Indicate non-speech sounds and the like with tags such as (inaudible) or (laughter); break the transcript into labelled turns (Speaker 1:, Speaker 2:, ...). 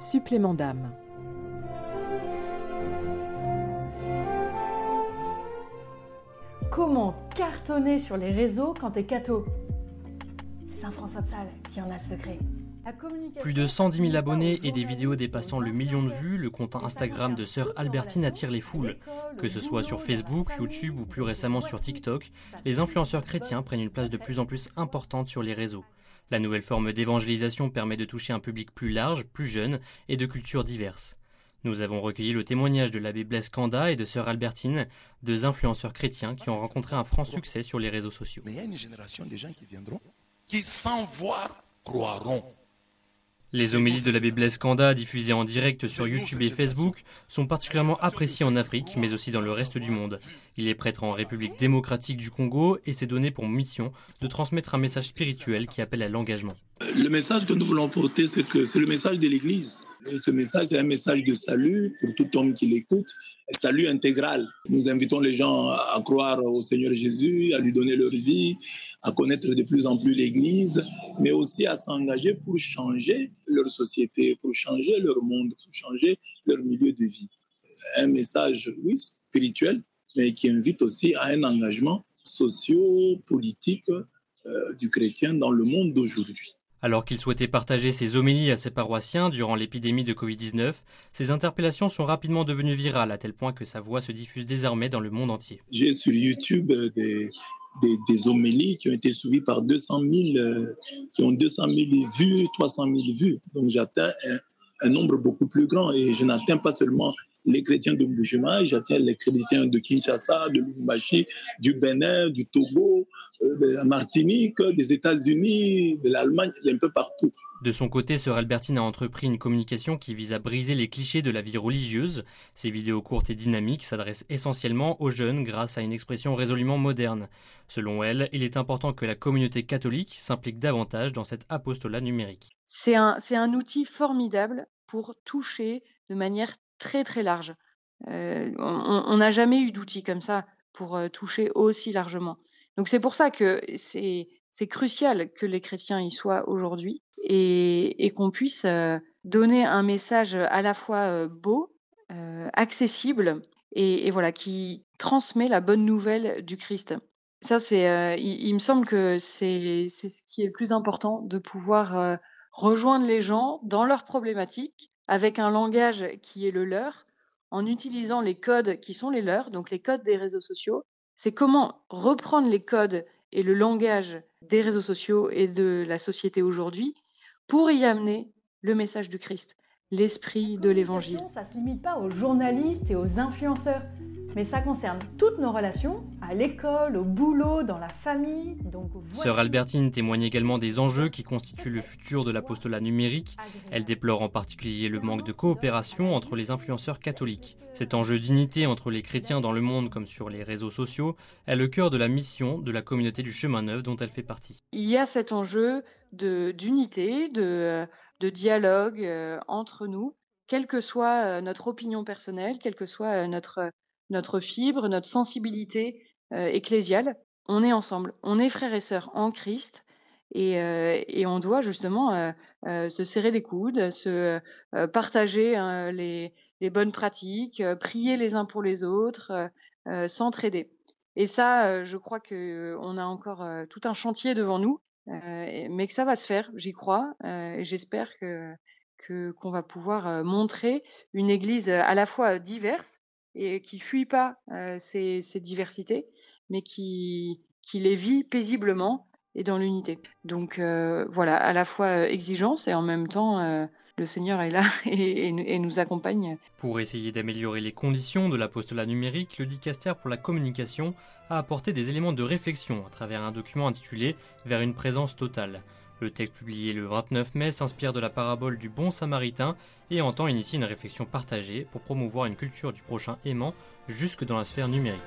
Speaker 1: supplément d'âme.
Speaker 2: Comment cartonner sur les réseaux quand t'es catho? C'est Saint-François de Sales qui en a le secret.
Speaker 3: Plus de 110 000 abonnés et des vidéos dépassant le million de vues, le compte Instagram de sœur Albertine attire les foules. Que ce soit sur Facebook, YouTube ou plus récemment sur TikTok, les influenceurs chrétiens prennent une place de plus en plus importante sur les réseaux. La nouvelle forme d'évangélisation permet de toucher un public plus large, plus jeune et de cultures diverses. Nous avons recueilli le témoignage de l'abbé Blaise Kanda et de sœur Albertine, deux influenceurs chrétiens qui ont rencontré un franc succès sur les réseaux sociaux.
Speaker 4: Mais il y a une génération de gens qui viendront, qui sans voir croiront.
Speaker 3: Les homélies de l'abbé Blaise Kanda, diffusées en direct sur YouTube et Facebook, sont particulièrement appréciées en Afrique, mais aussi dans le reste du monde. Il est prêtre en République démocratique du Congo et s'est donné pour mission de transmettre un message spirituel qui appelle à l'engagement.
Speaker 5: Le message que nous voulons porter, c'est que c'est le message de l'Église. Ce message, c'est un message de salut pour tout homme qui l'écoute, un salut intégral. Nous invitons les gens à croire au Seigneur Jésus, à lui donner leur vie, à connaître de plus en plus l'Église, mais aussi à s'engager pour changer leur société, pour changer leur monde, pour changer leur milieu de vie. Un message, oui, spirituel, mais qui invite aussi à un engagement socio-politique euh, du chrétien dans le monde d'aujourd'hui.
Speaker 3: Alors qu'il souhaitait partager ses homélies à ses paroissiens durant l'épidémie de Covid-19, ses interpellations sont rapidement devenues virales à tel point que sa voix se diffuse désormais dans le monde entier.
Speaker 5: J'ai sur YouTube des, des, homélies qui ont été suivies par 200 000, euh, qui ont 200 000 vues, 300 000 vues. Donc j'atteins un, nombre beaucoup plus grand et je n'atteins pas seulement les chrétiens de Mbujima, j'atteins les chrétiens de Kinshasa, de Lubumbashi, du Bénin, du Togo, euh, de la Martinique, des États-Unis, de l'Allemagne, d'un peu partout.
Speaker 3: De son côté, Sœur Albertine a entrepris une communication qui vise à briser les clichés de la vie religieuse. Ces vidéos courtes et dynamiques s'adressent essentiellement aux jeunes grâce à une expression résolument moderne. Selon elle, il est important que la communauté catholique s'implique davantage dans cet apostolat numérique.
Speaker 6: C'est un, outil formidable pour toucher de manière très très large. Euh, on n'a jamais eu d'outils comme ça pour euh, toucher aussi largement. Donc c'est pour ça que c'est crucial que les chrétiens y soient aujourd'hui et, qu'on puisse euh, donner un message à la fois beau, accessible et, voilà qui transmet la bonne nouvelle du Christ. Ça c'est, il, il, me semble que c'est ce qui est le plus important de pouvoir rejoindre les gens dans leurs problématiques avec un langage qui est le leur, en utilisant les codes qui sont les leurs, donc les codes des réseaux sociaux. C'est comment reprendre les codes et le langage des réseaux sociaux et de la société aujourd'hui pour y amener le message du Christ, l'esprit de l'évangile.
Speaker 2: Ça ne se limite pas aux journalistes et aux influenceurs mais ça concerne toutes nos relations, à l'école, au boulot, dans la famille. Donc
Speaker 3: Sœur Albertine témoigne également des enjeux qui constituent le futur de l'apostolat numérique. Elle déplore en particulier le manque de coopération entre les influenceurs catholiques. Cet enjeu d'unité entre les chrétiens dans le monde comme sur les réseaux sociaux est le cœur de la mission de la communauté du chemin neuf dont elle fait partie.
Speaker 6: Il y a cet enjeu d'unité, de, de, dialogue euh, entre nous, quelle que soit euh, notre opinion personnelle, quelle que soit euh, notre notre fibre, notre sensibilité euh, ecclésiale. On est ensemble, on est frères et sœurs en Christ et, euh, on doit justement euh, se serrer les coudes, se partager hein, les, les, bonnes pratiques, prier les uns pour les autres, s'entraider. Et ça, je crois que on a encore tout un chantier devant nous, mais que ça va se faire, j'y crois, et j'espère que qu'on va pouvoir montrer une Église à la fois diverse, et qui fuit pas ces, diversités, mais qui, les vit paisiblement et dans l'unité. Donc voilà, à la fois exigence et en même temps le Seigneur est là (laughs) et, et, nous accompagne.
Speaker 3: Pour essayer d'améliorer les conditions de l'apostolat numérique, le dicaster pour la communication a apporté des éléments de réflexion à travers un document intitulé Vers une présence totale. Le texte publié le 29 mai s'inspire de la parabole du bon samaritain et entend initier une réflexion partagée pour promouvoir une culture du prochain aimant jusque dans la sphère numérique.